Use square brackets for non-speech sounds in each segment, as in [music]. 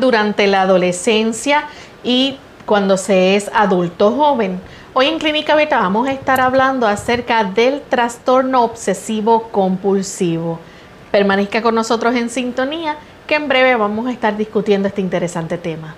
Durante la adolescencia y cuando se es adulto joven. Hoy en Clínica Beta vamos a estar hablando acerca del trastorno obsesivo compulsivo. Permanezca con nosotros en sintonía, que en breve vamos a estar discutiendo este interesante tema.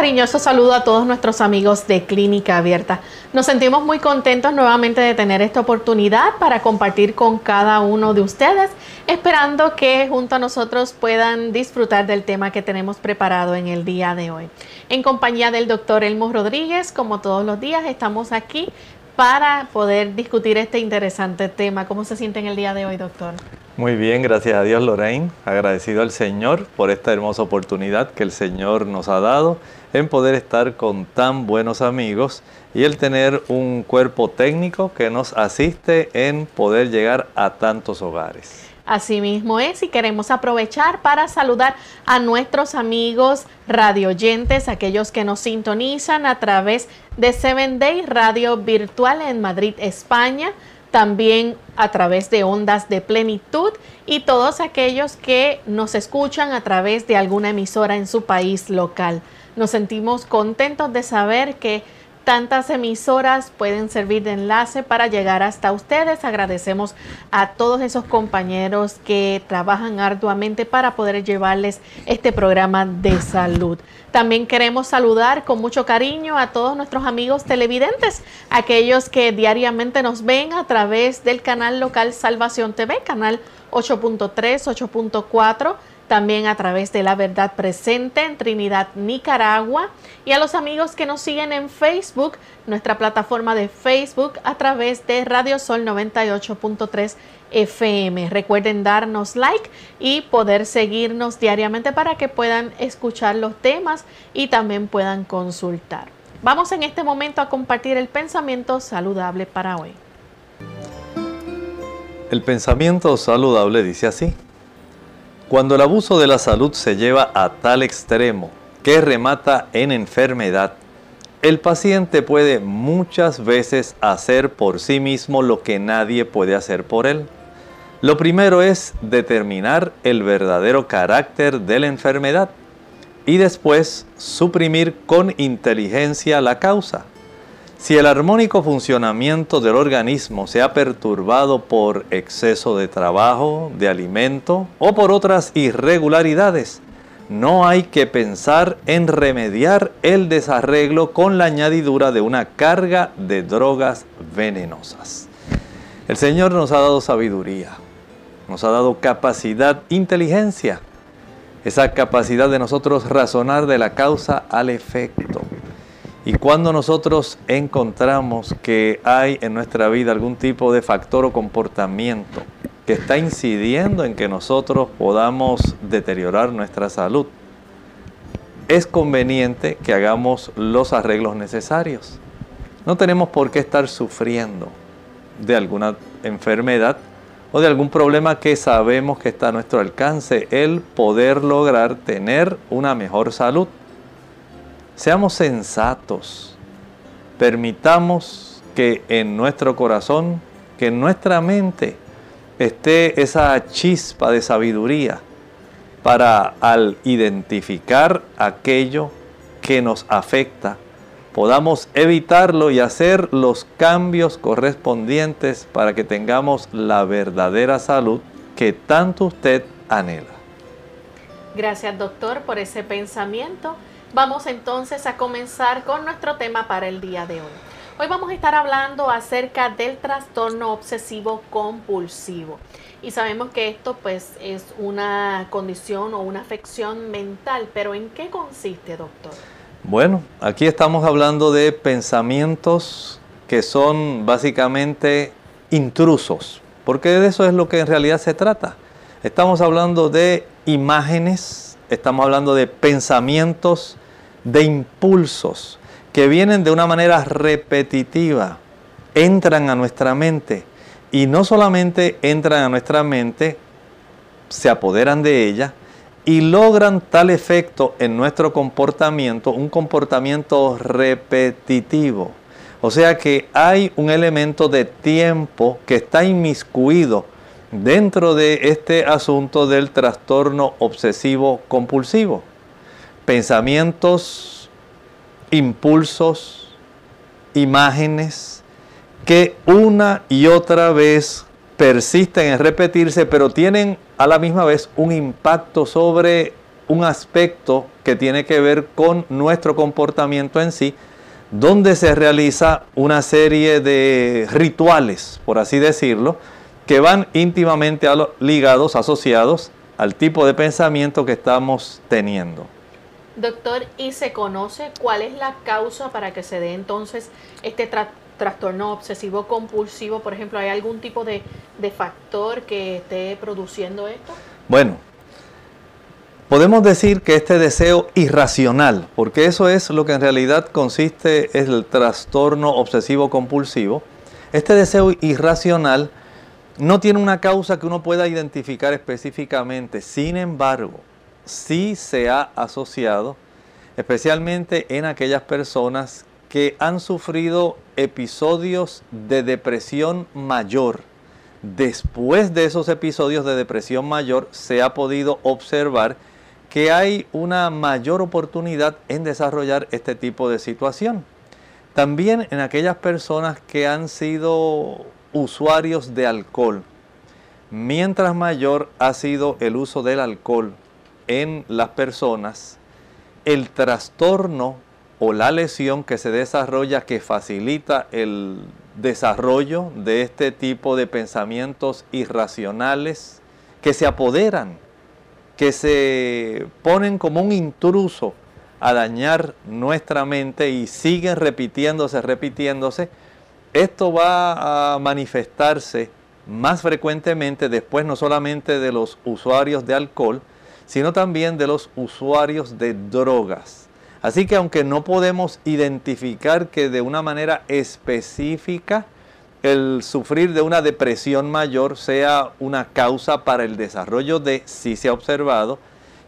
Cariñoso saludo a todos nuestros amigos de Clínica Abierta. Nos sentimos muy contentos nuevamente de tener esta oportunidad para compartir con cada uno de ustedes, esperando que junto a nosotros puedan disfrutar del tema que tenemos preparado en el día de hoy. En compañía del doctor Elmo Rodríguez, como todos los días, estamos aquí para poder discutir este interesante tema. ¿Cómo se siente en el día de hoy, doctor? Muy bien, gracias a Dios Lorraine, agradecido al Señor por esta hermosa oportunidad que el Señor nos ha dado en poder estar con tan buenos amigos y el tener un cuerpo técnico que nos asiste en poder llegar a tantos hogares. Así mismo es y queremos aprovechar para saludar a nuestros amigos radioyentes, aquellos que nos sintonizan a través de Seven Day Radio Virtual en Madrid, España también a través de ondas de plenitud y todos aquellos que nos escuchan a través de alguna emisora en su país local. Nos sentimos contentos de saber que tantas emisoras pueden servir de enlace para llegar hasta ustedes. Agradecemos a todos esos compañeros que trabajan arduamente para poder llevarles este programa de salud. También queremos saludar con mucho cariño a todos nuestros amigos televidentes, aquellos que diariamente nos ven a través del canal local Salvación TV, canal 8.3, 8.4 también a través de La Verdad Presente en Trinidad, Nicaragua, y a los amigos que nos siguen en Facebook, nuestra plataforma de Facebook a través de Radio Sol 98.3 FM. Recuerden darnos like y poder seguirnos diariamente para que puedan escuchar los temas y también puedan consultar. Vamos en este momento a compartir el pensamiento saludable para hoy. El pensamiento saludable dice así. Cuando el abuso de la salud se lleva a tal extremo que remata en enfermedad, el paciente puede muchas veces hacer por sí mismo lo que nadie puede hacer por él. Lo primero es determinar el verdadero carácter de la enfermedad y después suprimir con inteligencia la causa. Si el armónico funcionamiento del organismo se ha perturbado por exceso de trabajo, de alimento o por otras irregularidades, no hay que pensar en remediar el desarreglo con la añadidura de una carga de drogas venenosas. El Señor nos ha dado sabiduría, nos ha dado capacidad, inteligencia, esa capacidad de nosotros razonar de la causa al efecto. Y cuando nosotros encontramos que hay en nuestra vida algún tipo de factor o comportamiento que está incidiendo en que nosotros podamos deteriorar nuestra salud, es conveniente que hagamos los arreglos necesarios. No tenemos por qué estar sufriendo de alguna enfermedad o de algún problema que sabemos que está a nuestro alcance, el poder lograr tener una mejor salud. Seamos sensatos, permitamos que en nuestro corazón, que en nuestra mente esté esa chispa de sabiduría para al identificar aquello que nos afecta, podamos evitarlo y hacer los cambios correspondientes para que tengamos la verdadera salud que tanto usted anhela. Gracias doctor por ese pensamiento. Vamos entonces a comenzar con nuestro tema para el día de hoy. Hoy vamos a estar hablando acerca del trastorno obsesivo compulsivo. Y sabemos que esto pues es una condición o una afección mental, pero ¿en qué consiste, doctor? Bueno, aquí estamos hablando de pensamientos que son básicamente intrusos, porque de eso es lo que en realidad se trata. Estamos hablando de imágenes, estamos hablando de pensamientos, de impulsos que vienen de una manera repetitiva, entran a nuestra mente y no solamente entran a nuestra mente, se apoderan de ella, y logran tal efecto en nuestro comportamiento, un comportamiento repetitivo. O sea que hay un elemento de tiempo que está inmiscuido dentro de este asunto del trastorno obsesivo compulsivo. Pensamientos, impulsos, imágenes que una y otra vez persisten en repetirse, pero tienen a la misma vez un impacto sobre un aspecto que tiene que ver con nuestro comportamiento en sí, donde se realiza una serie de rituales, por así decirlo, que van íntimamente ligados, asociados al tipo de pensamiento que estamos teniendo. Doctor, ¿y se conoce cuál es la causa para que se dé entonces este trastorno obsesivo compulsivo, por ejemplo, ¿hay algún tipo de, factor que esté produciendo esto? Bueno, podemos decir que este deseo irracional, porque eso es lo que en realidad consiste es el trastorno obsesivo compulsivo, este deseo irracional no tiene una causa que uno pueda identificar específicamente, sin embargo, sí se ha asociado, especialmente en aquellas personas que han sufrido episodios de depresión mayor. Después de esos episodios de depresión mayor se ha podido observar que hay una mayor oportunidad en desarrollar este tipo de situación. También en aquellas personas que han sido usuarios de alcohol. Mientras mayor ha sido el uso del alcohol en las personas, el trastorno o la lesión que se desarrolla que facilita el desarrollo de este tipo de pensamientos irracionales que se apoderan, que se ponen como un intruso a dañar nuestra mente y siguen repitiéndose, repitiéndose, esto va a manifestarse más frecuentemente después no solamente de los usuarios de alcohol, sino también de los usuarios de drogas. Así que aunque no podemos identificar que de una manera específica el sufrir de una depresión mayor sea una causa para el desarrollo de, sí se ha observado,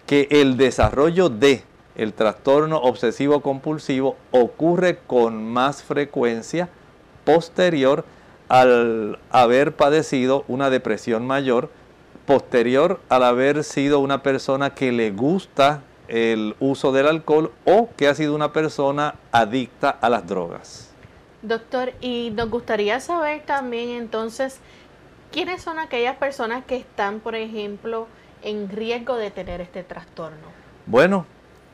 que el desarrollo de el trastorno obsesivo compulsivo ocurre con más frecuencia posterior al haber padecido una depresión mayor, posterior al haber sido una persona que le gusta el uso del alcohol o que ha sido una persona adicta a las drogas. Doctor, y nos gustaría saber también entonces, ¿quiénes son aquellas personas que están, por ejemplo, en riesgo de tener este trastorno? Bueno,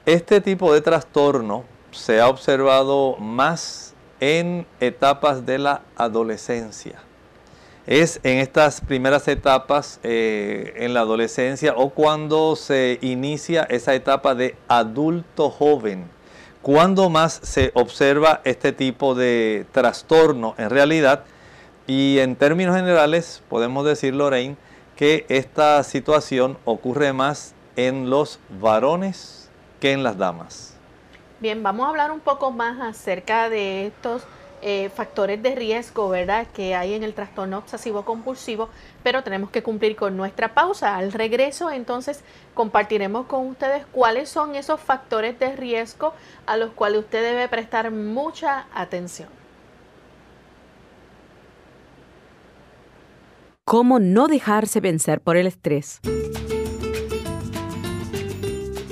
este tipo de trastorno se ha observado más en etapas de la adolescencia es en estas primeras etapas eh, en la adolescencia o cuando se inicia esa etapa de adulto joven. Cuando más se observa este tipo de trastorno en realidad y en términos generales podemos decir, Lorraine, que esta situación ocurre más en los varones que en las damas. Bien, vamos a hablar un poco más acerca de estos eh, factores de riesgo, ¿verdad?, que hay en el trastorno obsesivo compulsivo, pero tenemos que cumplir con nuestra pausa. Al regreso, entonces, compartiremos con ustedes cuáles son esos factores de riesgo a los cuales usted debe prestar mucha atención. ¿Cómo no dejarse vencer por el estrés?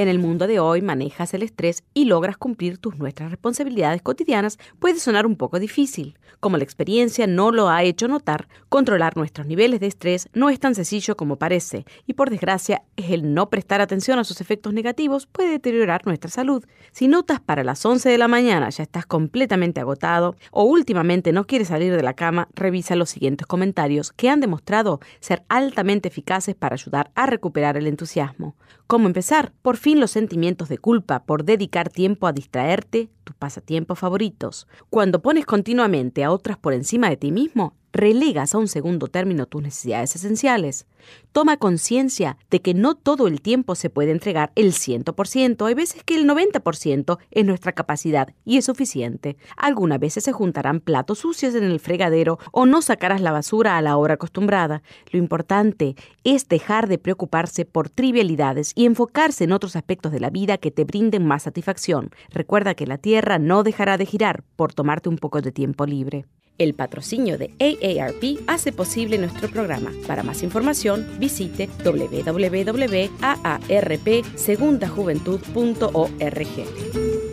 En el mundo de hoy manejas el estrés y logras cumplir tus nuestras responsabilidades cotidianas puede sonar un poco difícil. Como la experiencia no lo ha hecho notar, controlar nuestros niveles de estrés no es tan sencillo como parece y por desgracia el no prestar atención a sus efectos negativos puede deteriorar nuestra salud. Si notas para las 11 de la mañana ya estás completamente agotado o últimamente no quieres salir de la cama, revisa los siguientes comentarios que han demostrado ser altamente eficaces para ayudar a recuperar el entusiasmo. ¿Cómo empezar? Por fin los sentimientos de culpa por dedicar tiempo a distraerte, pasatiempos favoritos. Cuando pones continuamente a otras por encima de ti mismo, relegas a un segundo término tus necesidades esenciales. Toma conciencia de que no todo el tiempo se puede entregar el 100%, hay veces que el 90% es nuestra capacidad y es suficiente. Algunas veces se juntarán platos sucios en el fregadero o no sacarás la basura a la hora acostumbrada. Lo importante es dejar de preocuparse por trivialidades y enfocarse en otros aspectos de la vida que te brinden más satisfacción. Recuerda que la Tierra no dejará de girar por tomarte un poco de tiempo libre. El patrocinio de AARP hace posible nuestro programa. Para más información, visite www.aarpsegundajuventud.org.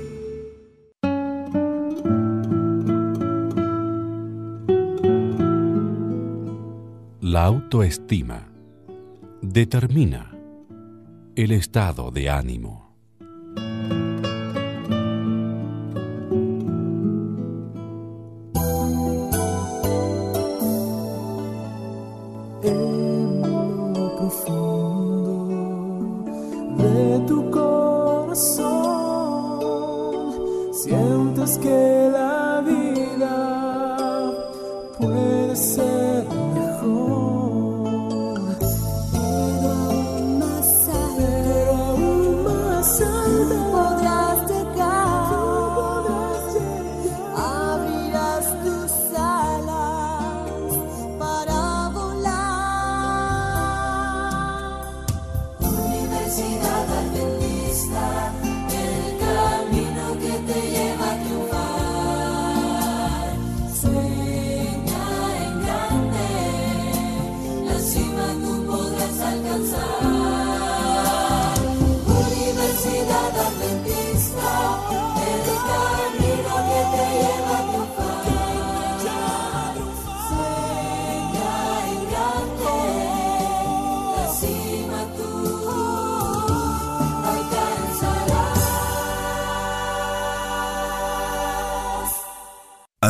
La autoestima determina el estado de ánimo. escape.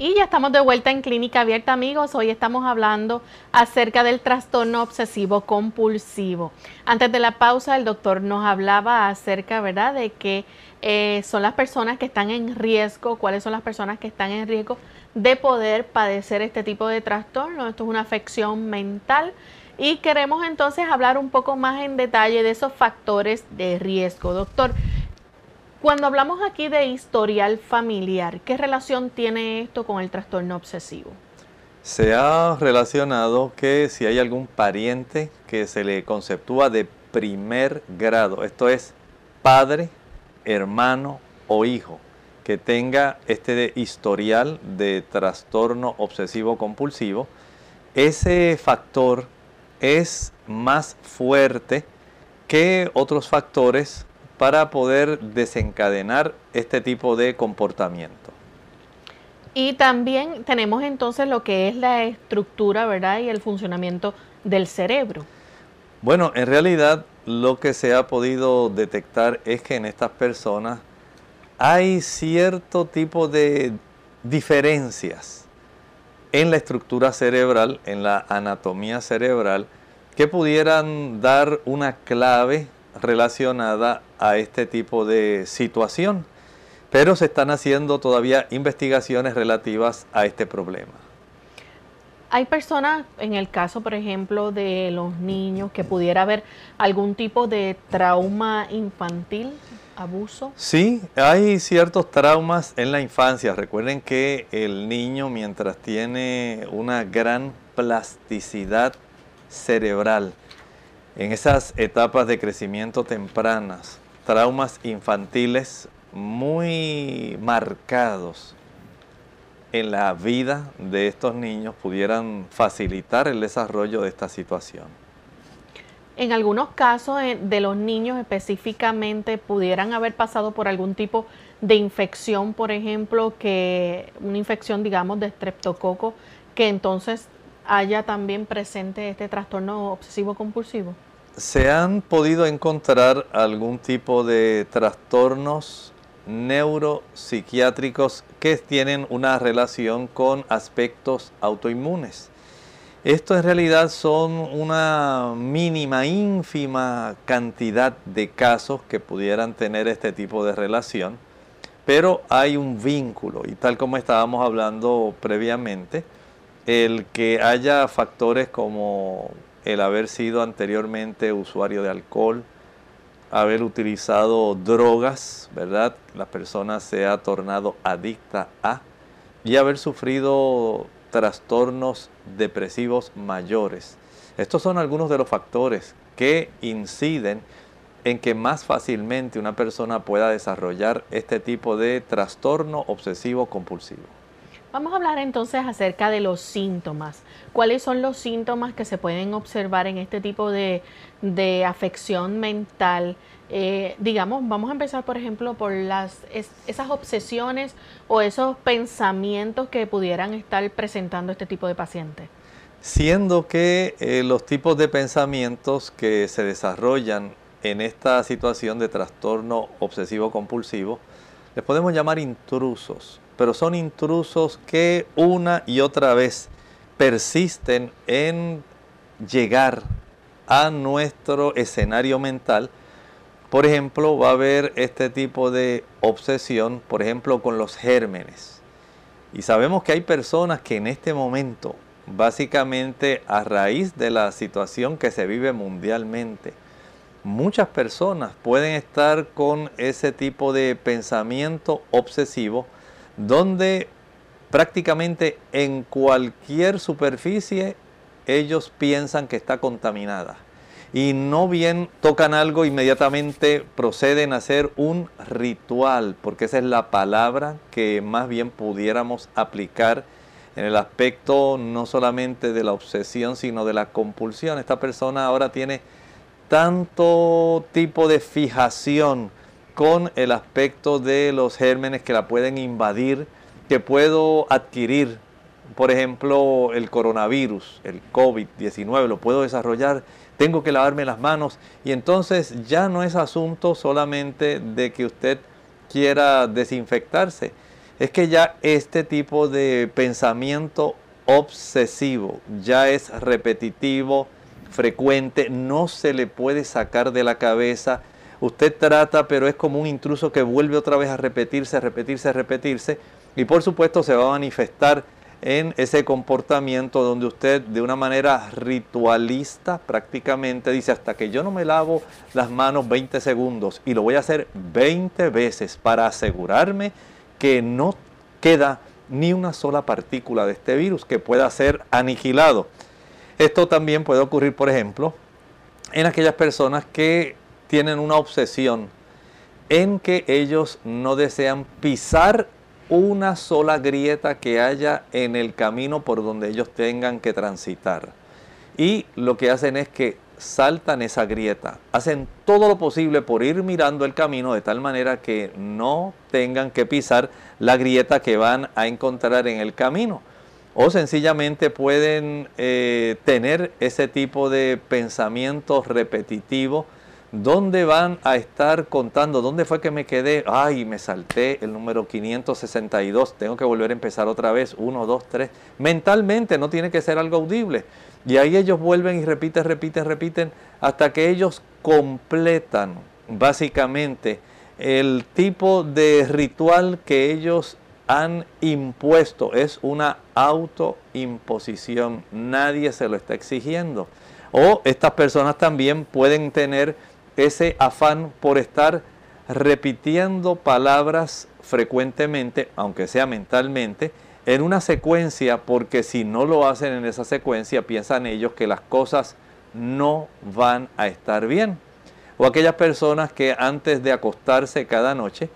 Y ya estamos de vuelta en Clínica Abierta, amigos. Hoy estamos hablando acerca del trastorno obsesivo compulsivo. Antes de la pausa, el doctor nos hablaba acerca, ¿verdad?, de que eh, son las personas que están en riesgo, cuáles son las personas que están en riesgo de poder padecer este tipo de trastorno. Esto es una afección mental. Y queremos entonces hablar un poco más en detalle de esos factores de riesgo. Doctor, cuando hablamos aquí de historial familiar, ¿qué relación tiene esto con el trastorno obsesivo? Se ha relacionado que si hay algún pariente que se le conceptúa de primer grado, esto es padre, hermano o hijo, que tenga este historial de trastorno obsesivo compulsivo, ese factor es más fuerte que otros factores para poder desencadenar este tipo de comportamiento. Y también tenemos entonces lo que es la estructura, ¿verdad? Y el funcionamiento del cerebro. Bueno, en realidad lo que se ha podido detectar es que en estas personas hay cierto tipo de diferencias en la estructura cerebral, en la anatomía cerebral, que pudieran dar una clave relacionada a este tipo de situación. Pero se están haciendo todavía investigaciones relativas a este problema. Hay personas, en el caso, por ejemplo, de los niños, que pudiera haber algún tipo de trauma infantil, abuso. Sí, hay ciertos traumas en la infancia. Recuerden que el niño, mientras tiene una gran plasticidad cerebral, en esas etapas de crecimiento tempranas, traumas infantiles muy marcados en la vida de estos niños pudieran facilitar el desarrollo de esta situación. En algunos casos eh, de los niños específicamente pudieran haber pasado por algún tipo de infección, por ejemplo, que una infección, digamos, de streptococo, que entonces haya también presente este trastorno obsesivo compulsivo. Se han podido encontrar algún tipo de trastornos neuropsiquiátricos que tienen una relación con aspectos autoinmunes. Esto en realidad son una mínima, ínfima cantidad de casos que pudieran tener este tipo de relación, pero hay un vínculo y tal como estábamos hablando previamente, el que haya factores como el haber sido anteriormente usuario de alcohol, haber utilizado drogas, ¿verdad? La persona se ha tornado adicta a y haber sufrido trastornos depresivos mayores. Estos son algunos de los factores que inciden en que más fácilmente una persona pueda desarrollar este tipo de trastorno obsesivo compulsivo. Vamos a hablar entonces acerca de los síntomas. ¿Cuáles son los síntomas que se pueden observar en este tipo de, afección mental? Eh, digamos, vamos a empezar por ejemplo por las, esas obsesiones o esos pensamientos que pudieran estar presentando este tipo de pacientes. Siendo que eh, los tipos de pensamientos que se desarrollan en esta situación de trastorno obsesivo compulsivo, les podemos llamar intrusos pero son intrusos que una y otra vez persisten en llegar a nuestro escenario mental. Por ejemplo, va a haber este tipo de obsesión, por ejemplo, con los gérmenes. Y sabemos que hay personas que en este momento, básicamente a raíz de la situación que se vive mundialmente, muchas personas pueden estar con ese tipo de pensamiento obsesivo donde prácticamente en cualquier superficie ellos piensan que está contaminada. Y no bien tocan algo, inmediatamente proceden a hacer un ritual, porque esa es la palabra que más bien pudiéramos aplicar en el aspecto no solamente de la obsesión, sino de la compulsión. Esta persona ahora tiene tanto tipo de fijación con el aspecto de los gérmenes que la pueden invadir, que puedo adquirir, por ejemplo, el coronavirus, el COVID-19, lo puedo desarrollar, tengo que lavarme las manos. Y entonces ya no es asunto solamente de que usted quiera desinfectarse, es que ya este tipo de pensamiento obsesivo ya es repetitivo, frecuente, no se le puede sacar de la cabeza, usted trata, pero es como un intruso que vuelve otra vez a repetirse, a repetirse, a repetirse, y por supuesto se va a manifestar en ese comportamiento donde usted de una manera ritualista prácticamente dice hasta que yo no me lavo las manos 20 segundos y lo voy a hacer 20 veces para asegurarme que no queda ni una sola partícula de este virus que pueda ser aniquilado. Esto también puede ocurrir, por ejemplo, en aquellas personas que tienen una obsesión en que ellos no desean pisar una sola grieta que haya en el camino por donde ellos tengan que transitar. Y lo que hacen es que saltan esa grieta, hacen todo lo posible por ir mirando el camino de tal manera que no tengan que pisar la grieta que van a encontrar en el camino. O sencillamente pueden eh, tener ese tipo de pensamiento repetitivo ¿Dónde van a estar contando? ¿Dónde fue que me quedé? Ay, me salté el número 562. Tengo que volver a empezar otra vez. Uno, dos, tres. Mentalmente no tiene que ser algo audible. Y ahí ellos vuelven y repiten, repiten, repiten, hasta que ellos completan básicamente el tipo de ritual que ellos han impuesto. Es una autoimposición. Nadie se lo está exigiendo. O estas personas también pueden tener ese afán por estar repitiendo palabras frecuentemente, aunque sea mentalmente, en una secuencia, porque si no lo hacen en esa secuencia, piensan ellos que las cosas no van a estar bien. O aquellas personas que antes de acostarse cada noche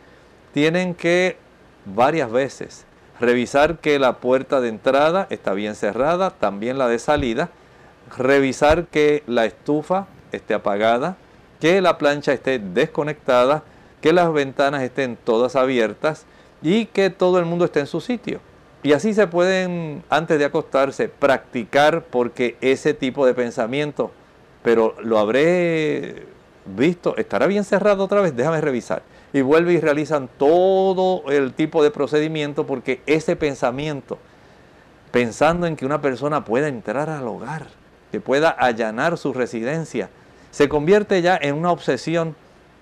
tienen que varias veces revisar que la puerta de entrada está bien cerrada, también la de salida, revisar que la estufa esté apagada, que la plancha esté desconectada, que las ventanas estén todas abiertas y que todo el mundo esté en su sitio. Y así se pueden, antes de acostarse, practicar porque ese tipo de pensamiento, pero lo habré visto, estará bien cerrado otra vez, déjame revisar. Y vuelve y realizan todo el tipo de procedimiento porque ese pensamiento, pensando en que una persona pueda entrar al hogar, que pueda allanar su residencia, se convierte ya en una obsesión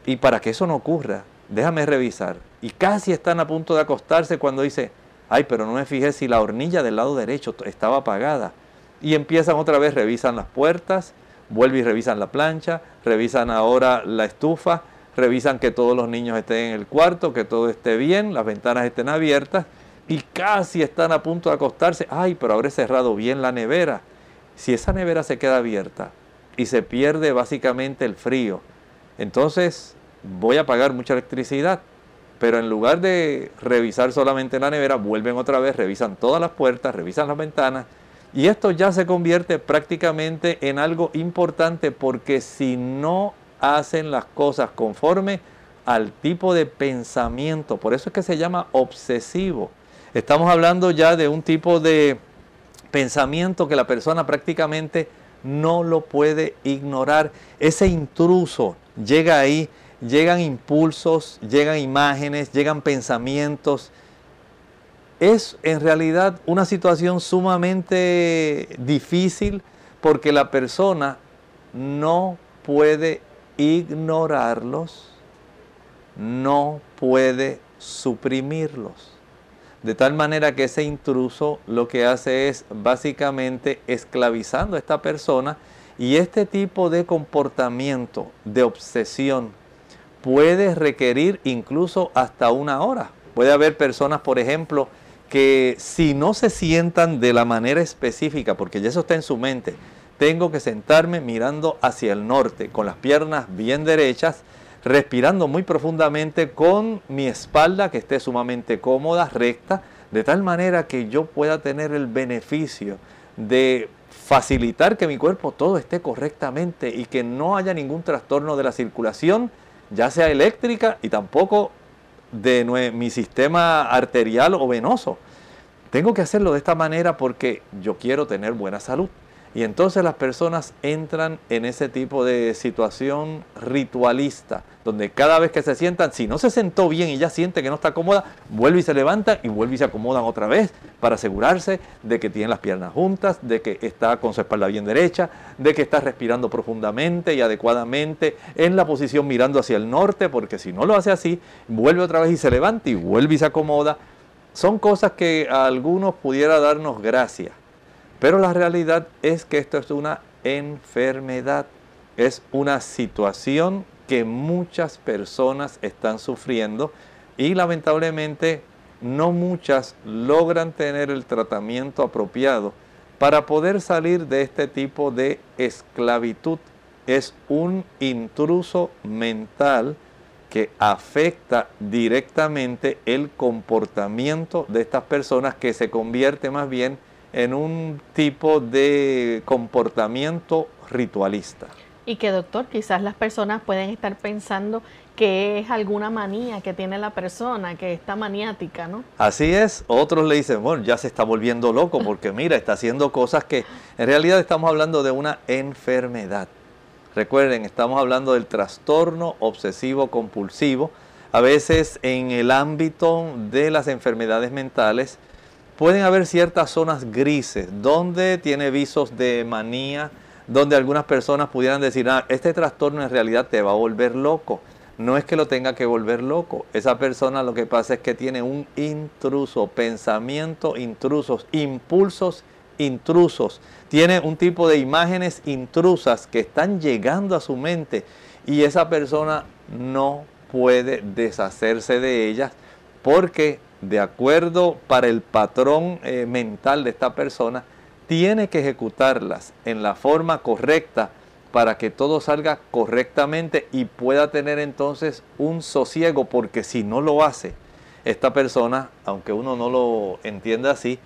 y para que eso no ocurra, déjame revisar. Y casi están a punto de acostarse cuando dice, ay, pero no me fijé si la hornilla del lado derecho estaba apagada. Y empiezan otra vez, revisan las puertas, vuelven y revisan la plancha, revisan ahora la estufa, revisan que todos los niños estén en el cuarto, que todo esté bien, las ventanas estén abiertas y casi están a punto de acostarse. Ay, pero habré cerrado bien la nevera. Si esa nevera se queda abierta, y se pierde básicamente el frío. Entonces voy a pagar mucha electricidad. Pero en lugar de revisar solamente la nevera, vuelven otra vez, revisan todas las puertas, revisan las ventanas. Y esto ya se convierte prácticamente en algo importante porque si no hacen las cosas conforme al tipo de pensamiento, por eso es que se llama obsesivo. Estamos hablando ya de un tipo de pensamiento que la persona prácticamente no lo puede ignorar. Ese intruso llega ahí, llegan impulsos, llegan imágenes, llegan pensamientos. Es en realidad una situación sumamente difícil porque la persona no puede ignorarlos, no puede suprimirlos. De tal manera que ese intruso lo que hace es básicamente esclavizando a esta persona y este tipo de comportamiento, de obsesión, puede requerir incluso hasta una hora. Puede haber personas, por ejemplo, que si no se sientan de la manera específica, porque ya eso está en su mente, tengo que sentarme mirando hacia el norte, con las piernas bien derechas, respirando muy profundamente con mi espalda que esté sumamente cómoda, recta, de tal manera que yo pueda tener el beneficio de facilitar que mi cuerpo todo esté correctamente y que no haya ningún trastorno de la circulación, ya sea eléctrica y tampoco de mi sistema arterial o venoso. Tengo que hacerlo de esta manera porque yo quiero tener buena salud. Y entonces las personas entran en ese tipo de situación ritualista, donde cada vez que se sientan, si no se sentó bien y ya siente que no está cómoda, vuelve y se levanta y vuelve y se acomodan otra vez para asegurarse de que tiene las piernas juntas, de que está con su espalda bien derecha, de que está respirando profundamente y adecuadamente en la posición mirando hacia el norte, porque si no lo hace así, vuelve otra vez y se levanta y vuelve y se acomoda. Son cosas que a algunos pudiera darnos gracia pero la realidad es que esto es una enfermedad, es una situación que muchas personas están sufriendo y lamentablemente no muchas logran tener el tratamiento apropiado para poder salir de este tipo de esclavitud. Es un intruso mental que afecta directamente el comportamiento de estas personas que se convierte más bien en un tipo de comportamiento ritualista. Y que doctor, quizás las personas pueden estar pensando que es alguna manía que tiene la persona, que está maniática, ¿no? Así es, otros le dicen, bueno, ya se está volviendo loco porque [laughs] mira, está haciendo cosas que en realidad estamos hablando de una enfermedad. Recuerden, estamos hablando del trastorno obsesivo compulsivo. A veces en el ámbito de las enfermedades mentales pueden haber ciertas zonas grises donde tiene visos de manía, donde algunas personas pudieran decir, ah, este trastorno en realidad te va a volver loco. No es que lo tenga que volver loco. Esa persona lo que pasa es que tiene un intruso, pensamiento intrusos, impulsos intrusos. Tiene un tipo de imágenes intrusas que están llegando a su mente y esa persona no puede deshacerse de ellas porque de acuerdo para el patrón eh, mental de esta persona, tiene que ejecutarlas en la forma correcta para que todo salga correctamente y pueda tener entonces un sosiego, porque si no lo hace, esta persona, aunque uno no lo entienda así,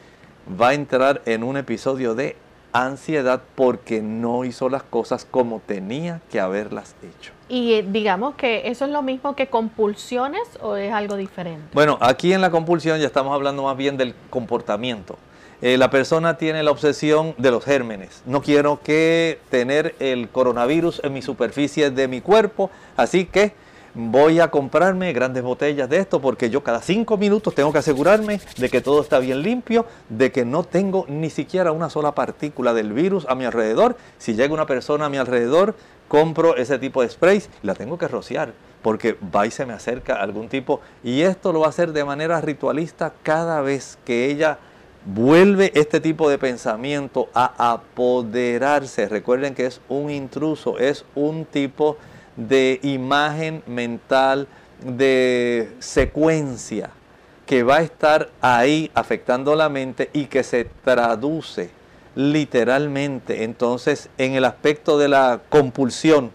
va a entrar en un episodio de ansiedad porque no hizo las cosas como tenía que haberlas hecho. Y eh, digamos que eso es lo mismo que compulsiones o es algo diferente. Bueno, aquí en la compulsión ya estamos hablando más bien del comportamiento. Eh, la persona tiene la obsesión de los gérmenes. No quiero que tener el coronavirus en mi superficie de mi cuerpo, así que voy a comprarme grandes botellas de esto porque yo cada cinco minutos tengo que asegurarme de que todo está bien limpio, de que no tengo ni siquiera una sola partícula del virus a mi alrededor. Si llega una persona a mi alrededor, compro ese tipo de sprays la tengo que rociar porque va y se me acerca algún tipo. Y esto lo va a hacer de manera ritualista cada vez que ella vuelve este tipo de pensamiento a apoderarse. Recuerden que es un intruso, es un tipo de imagen mental, de secuencia que va a estar ahí afectando la mente y que se traduce literalmente entonces en el aspecto de la compulsión.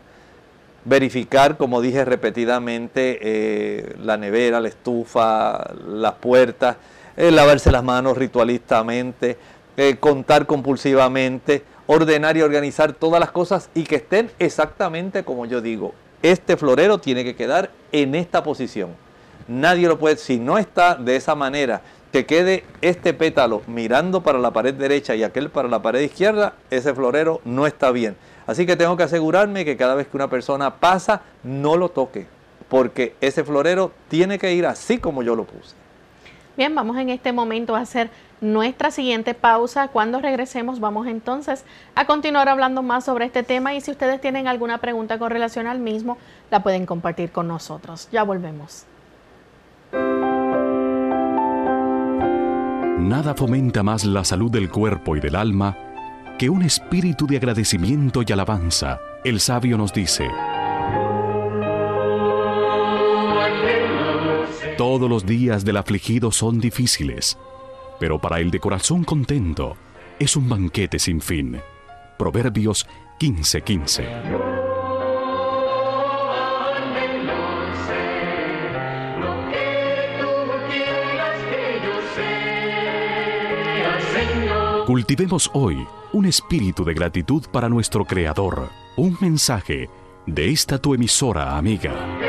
Verificar, como dije repetidamente, eh, la nevera, la estufa, las puertas, eh, lavarse las manos ritualistamente, eh, contar compulsivamente, ordenar y organizar todas las cosas y que estén exactamente como yo digo. Este florero tiene que quedar en esta posición. Nadie lo puede, si no está de esa manera, que quede este pétalo mirando para la pared derecha y aquel para la pared izquierda, ese florero no está bien. Así que tengo que asegurarme que cada vez que una persona pasa, no lo toque, porque ese florero tiene que ir así como yo lo puse. Bien, vamos en este momento a hacer nuestra siguiente pausa. Cuando regresemos vamos entonces a continuar hablando más sobre este tema y si ustedes tienen alguna pregunta con relación al mismo, la pueden compartir con nosotros. Ya volvemos. Nada fomenta más la salud del cuerpo y del alma que un espíritu de agradecimiento y alabanza. El sabio nos dice, Todos los días del afligido son difíciles, pero para el de corazón contento es un banquete sin fin. Proverbios 15:15. Cultivemos hoy un espíritu de gratitud para nuestro Creador. Un mensaje de esta tu emisora amiga.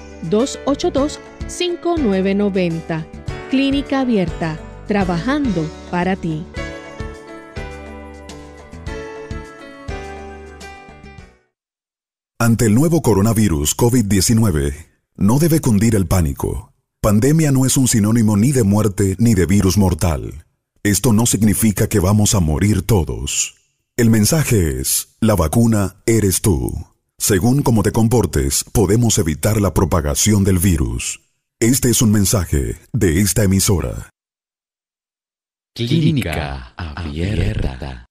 282 5990. Clínica Abierta, trabajando para ti. Ante el nuevo coronavirus COVID-19, no debe cundir el pánico. Pandemia no es un sinónimo ni de muerte ni de virus mortal. Esto no significa que vamos a morir todos. El mensaje es, la vacuna eres tú. Según cómo te comportes, podemos evitar la propagación del virus. Este es un mensaje de esta emisora. Clínica Abierta.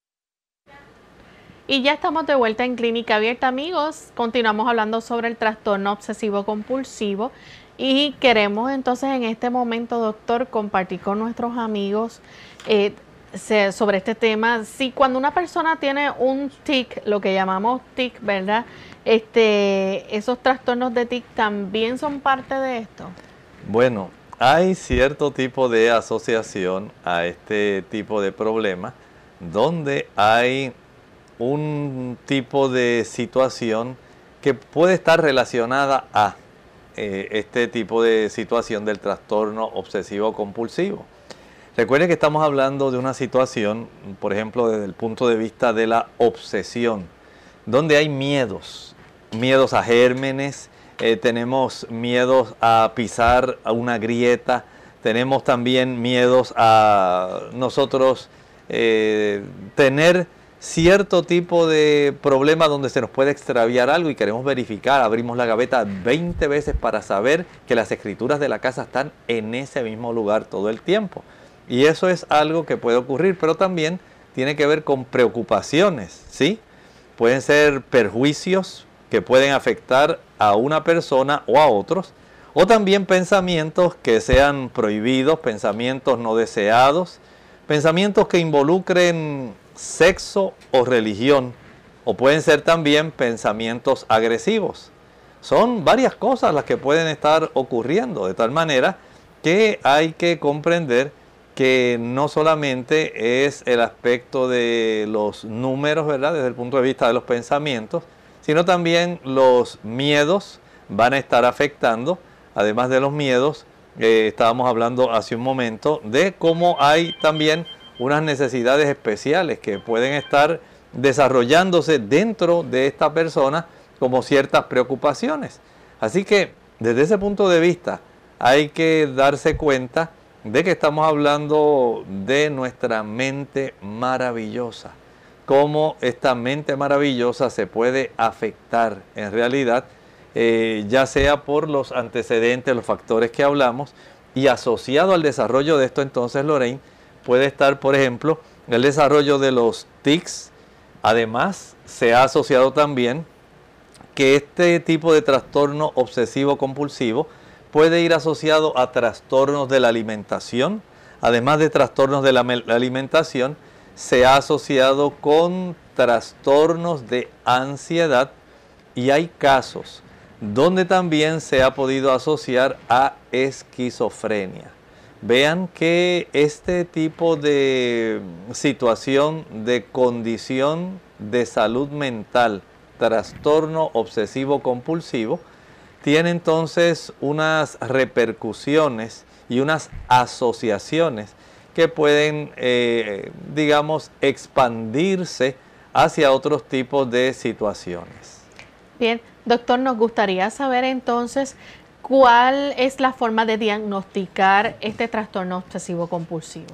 Y ya estamos de vuelta en Clínica Abierta, amigos. Continuamos hablando sobre el trastorno obsesivo compulsivo y queremos entonces en este momento, doctor, compartir con nuestros amigos eh, sobre este tema. Si cuando una persona tiene un tic, lo que llamamos tic, ¿verdad? Este, esos trastornos de tic también son parte de esto. Bueno, hay cierto tipo de asociación a este tipo de problema donde hay un tipo de situación que puede estar relacionada a eh, este tipo de situación del trastorno obsesivo compulsivo. Recuerden que estamos hablando de una situación, por ejemplo, desde el punto de vista de la obsesión, donde hay miedos, miedos a gérmenes, eh, tenemos miedos a pisar una grieta, tenemos también miedos a nosotros eh, tener cierto tipo de problema donde se nos puede extraviar algo y queremos verificar, abrimos la gaveta 20 veces para saber que las escrituras de la casa están en ese mismo lugar todo el tiempo. Y eso es algo que puede ocurrir, pero también tiene que ver con preocupaciones, ¿sí? Pueden ser perjuicios que pueden afectar a una persona o a otros, o también pensamientos que sean prohibidos, pensamientos no deseados, pensamientos que involucren sexo o religión, o pueden ser también pensamientos agresivos. Son varias cosas las que pueden estar ocurriendo, de tal manera que hay que comprender que no solamente es el aspecto de los números, ¿verdad? Desde el punto de vista de los pensamientos, sino también los miedos van a estar afectando, además de los miedos, eh, estábamos hablando hace un momento, de cómo hay también unas necesidades especiales que pueden estar desarrollándose dentro de esta persona como ciertas preocupaciones. Así que desde ese punto de vista hay que darse cuenta de que estamos hablando de nuestra mente maravillosa. Cómo esta mente maravillosa se puede afectar en realidad, eh, ya sea por los antecedentes, los factores que hablamos, y asociado al desarrollo de esto entonces, Lorraine, puede estar, por ejemplo, el desarrollo de los tics. Además, se ha asociado también que este tipo de trastorno obsesivo compulsivo puede ir asociado a trastornos de la alimentación. Además de trastornos de la alimentación, se ha asociado con trastornos de ansiedad y hay casos donde también se ha podido asociar a esquizofrenia. Vean que este tipo de situación de condición de salud mental, trastorno obsesivo compulsivo, tiene entonces unas repercusiones y unas asociaciones que pueden, eh, digamos, expandirse hacia otros tipos de situaciones. Bien, doctor, nos gustaría saber entonces cuál es la forma de diagnosticar este trastorno obsesivo compulsivo.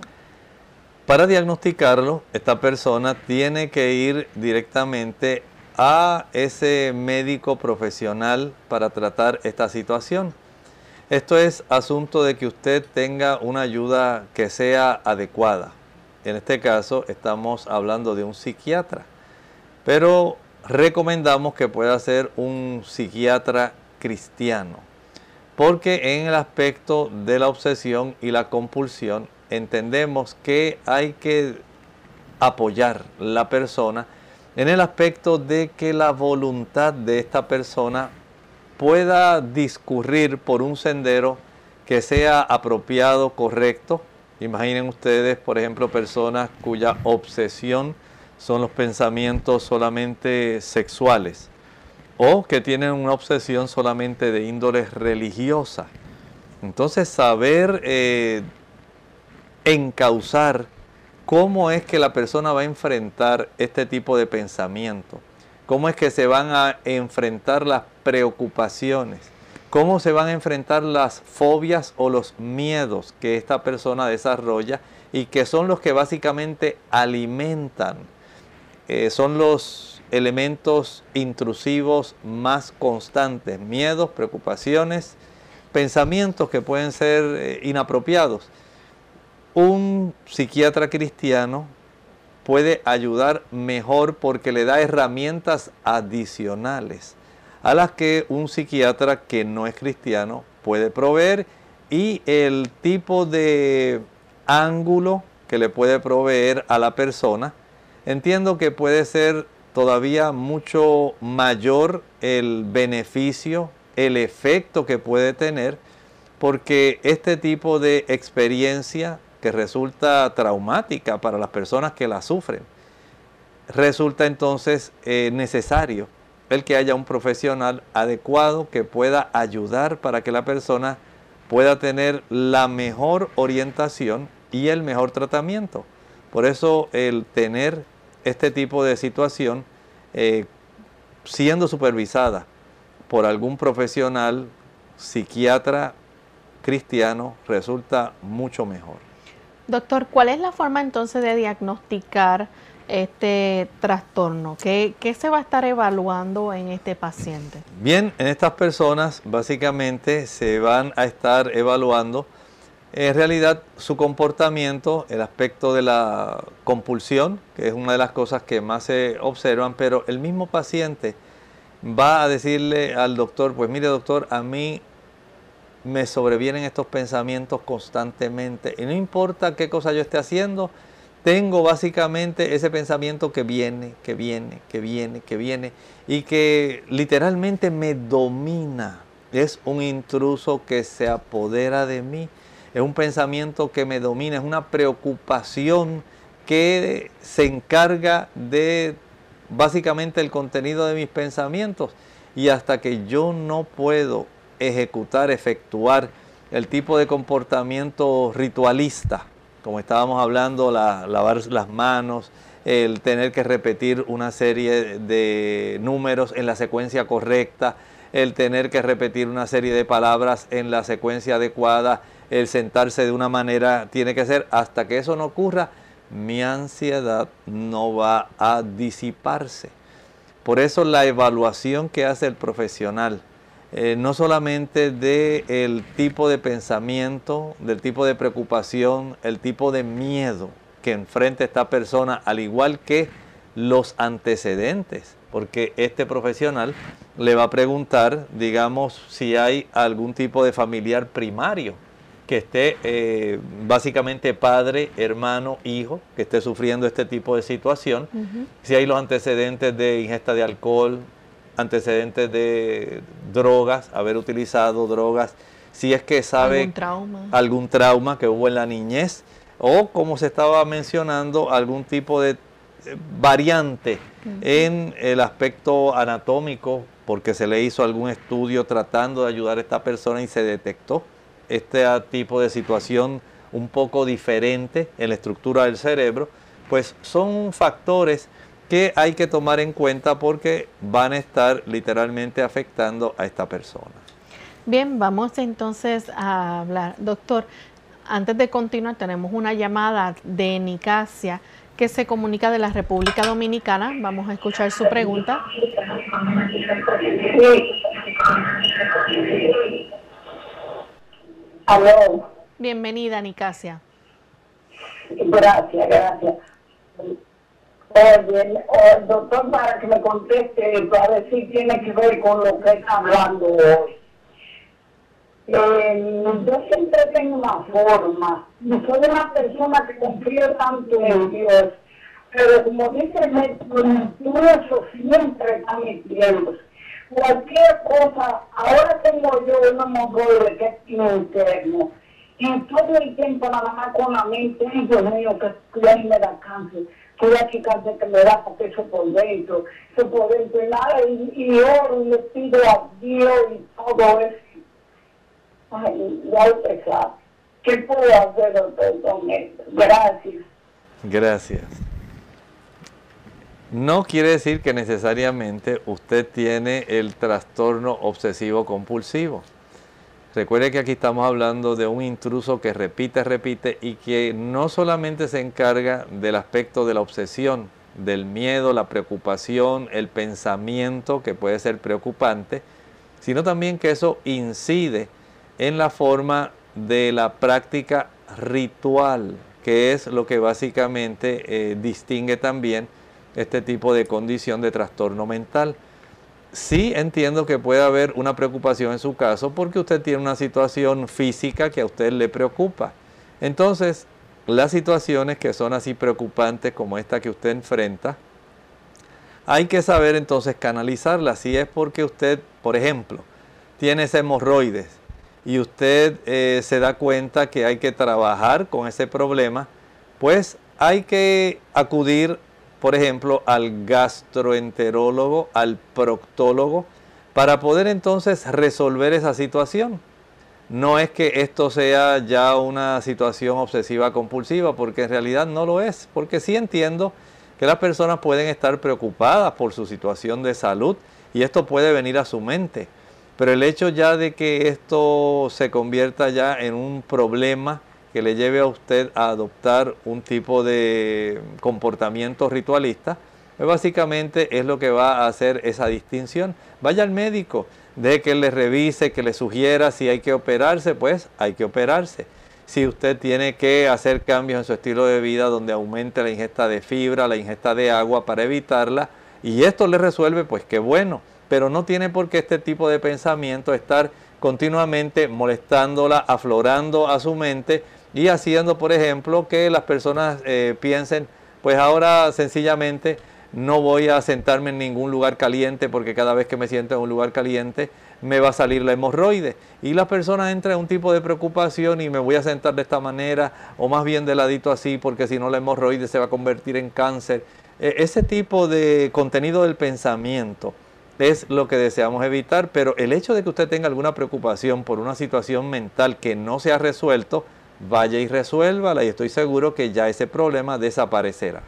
Para diagnosticarlo, esta persona tiene que ir directamente a ese médico profesional para tratar esta situación. Esto es asunto de que usted tenga una ayuda que sea adecuada. En este caso estamos hablando de un psiquiatra, pero recomendamos que pueda ser un psiquiatra cristiano, porque en el aspecto de la obsesión y la compulsión entendemos que hay que apoyar la persona en el aspecto de que la voluntad de esta persona pueda discurrir por un sendero que sea apropiado, correcto. Imaginen ustedes, por ejemplo, personas cuya obsesión son los pensamientos solamente sexuales o que tienen una obsesión solamente de índole religiosa. Entonces, saber eh, encauzar cómo es que la persona va a enfrentar este tipo de pensamiento. cómo es que se van a enfrentar las preocupaciones, cómo se van a enfrentar las fobias o los miedos que esta persona desarrolla y que son los que básicamente alimentan, eh, son los elementos intrusivos más constantes, miedos, preocupaciones, pensamientos que pueden ser eh, inapropiados. Un psiquiatra cristiano puede ayudar mejor porque le da herramientas adicionales a las que un psiquiatra que no es cristiano puede proveer y el tipo de ángulo que le puede proveer a la persona, entiendo que puede ser todavía mucho mayor el beneficio, el efecto que puede tener, porque este tipo de experiencia que resulta traumática para las personas que la sufren. Resulta entonces eh, necesario el que haya un profesional adecuado que pueda ayudar para que la persona pueda tener la mejor orientación y el mejor tratamiento. Por eso el tener este tipo de situación eh, siendo supervisada por algún profesional, psiquiatra cristiano, resulta mucho mejor. Doctor, ¿cuál es la forma entonces de diagnosticar este trastorno? ¿Qué, se va a estar evaluando en este paciente? Bien, en estas personas básicamente se van a estar evaluando en realidad su comportamiento, el aspecto de la compulsión, que es una de las cosas que más se observan, pero el mismo paciente va a decirle al doctor, pues mire doctor, a mí me sobrevienen estos pensamientos constantemente. Y no importa qué cosa yo esté haciendo, tengo básicamente ese pensamiento que viene, que viene, que viene, que viene y que literalmente me domina. Es un intruso que se apodera de mí. Es un pensamiento que me domina, es una preocupación que se encarga de básicamente el contenido de mis pensamientos. Y hasta que yo no puedo ejecutar, efectuar el tipo de comportamiento ritualista, como estábamos hablando, lavar las manos, el tener que repetir una serie de números en la secuencia correcta, el tener que repetir una serie de palabras en la secuencia adecuada, el sentarse de una manera, tiene que ser, hasta que eso no ocurra, mi ansiedad no va a disiparse. Por eso la evaluación que hace el profesional, eh, no solamente del tipo de pensamiento, del tipo de preocupación, el tipo de miedo que enfrenta esta persona, al igual que los antecedentes, porque este profesional le va a preguntar, digamos, si hay algún tipo de familiar primario que esté eh, básicamente padre, hermano, hijo, que esté sufriendo este tipo de situación, si hay los antecedentes de ingesta de alcohol, antecedentes de drogas, haber utilizado drogas, si es que sabe algún trauma, algún trauma que hubo en la niñez o como se estaba mencionando algún tipo de eh, variante en el aspecto anatómico porque se le hizo algún estudio tratando de ayudar a esta persona y se detectó este tipo de situación un poco diferente en la estructura del cerebro, pues son factores que hay que tomar en cuenta porque van a estar literalmente afectando a esta persona. Bien, vamos entonces a hablar. Doctor, antes de continuar, tenemos una llamada de Nicasia que se comunica de la República Dominicana. Vamos a escuchar su pregunta. Aló. Bienvenida, Nicasia. Gracias, gracias. Oye, el doctor, para que me conteste, para ver si tiene que ver con lo que está hablando hoy. Eh, yo siempre tengo una forma, no soy una persona que confío tanto en Dios, pero como dice me eso siempre está metiendo. Cualquier cosa, ahora tengo yo un hemorroide que es interno, y todo el tiempo nada más con la mente, Dios mío, que ya me da cáncer que que me da porque eso por dentro, eso por dentro y nada, y, y oro le pido a Dios y todo eso. Ay, ya sabe. ¿Qué puedo hacer, con esto? Gracias. Gracias. no quiere decir que necesariamente usted tiene el trastorno obsesivo compulsivo. Recuerde que aquí estamos hablando de un intruso que repite, repite y que no solamente se encarga del aspecto de la obsesión, del miedo, la preocupación, el pensamiento que puede ser preocupante, sino también que eso incide en la forma de la práctica ritual, que es lo que básicamente eh, distingue también este tipo de condición de trastorno mental. Sí entiendo que puede haber una preocupación en su caso porque usted tiene una situación física que a usted le preocupa. Entonces, las situaciones que son así preocupantes como esta que usted enfrenta, hay que saber entonces canalizarlas. Si es porque usted, por ejemplo, tiene hemorroides y usted eh, se da cuenta que hay que trabajar con ese problema, pues hay que acudir por ejemplo, al gastroenterólogo, al proctólogo, para poder entonces resolver esa situación. No es que esto sea ya una situación obsesiva compulsiva, porque en realidad no lo es, porque sí entiendo que las personas pueden estar preocupadas por su situación de salud y esto puede venir a su mente. Pero el hecho ya de que esto se convierta ya en un problema que le lleve a usted a adoptar un tipo de comportamiento ritualista, pues básicamente es lo que va a hacer esa distinción. Vaya al médico, de que le revise, que le sugiera si hay que operarse, pues hay que operarse. Si usted tiene que hacer cambios en su estilo de vida donde aumente la ingesta de fibra, la ingesta de agua para evitarla, y esto le resuelve, pues qué bueno. Pero no tiene por qué este tipo de pensamiento estar continuamente molestándola, aflorando a su mente y haciendo, por ejemplo, que las personas eh, piensen, pues ahora sencillamente no voy a sentarme en ningún lugar caliente porque cada vez que me siento en un lugar caliente me va a salir la hemorroide. Y las personas entran en un tipo de preocupación y me voy a sentar de esta manera o más bien de ladito así porque si no la hemorroide se va a convertir en cáncer. E, ese tipo de contenido del pensamiento es lo que deseamos evitar, pero el hecho de que usted tenga alguna preocupación por una situación mental que no se ha resuelto, vaya y resuélvala y estoy seguro que ya ese problema desaparecerá.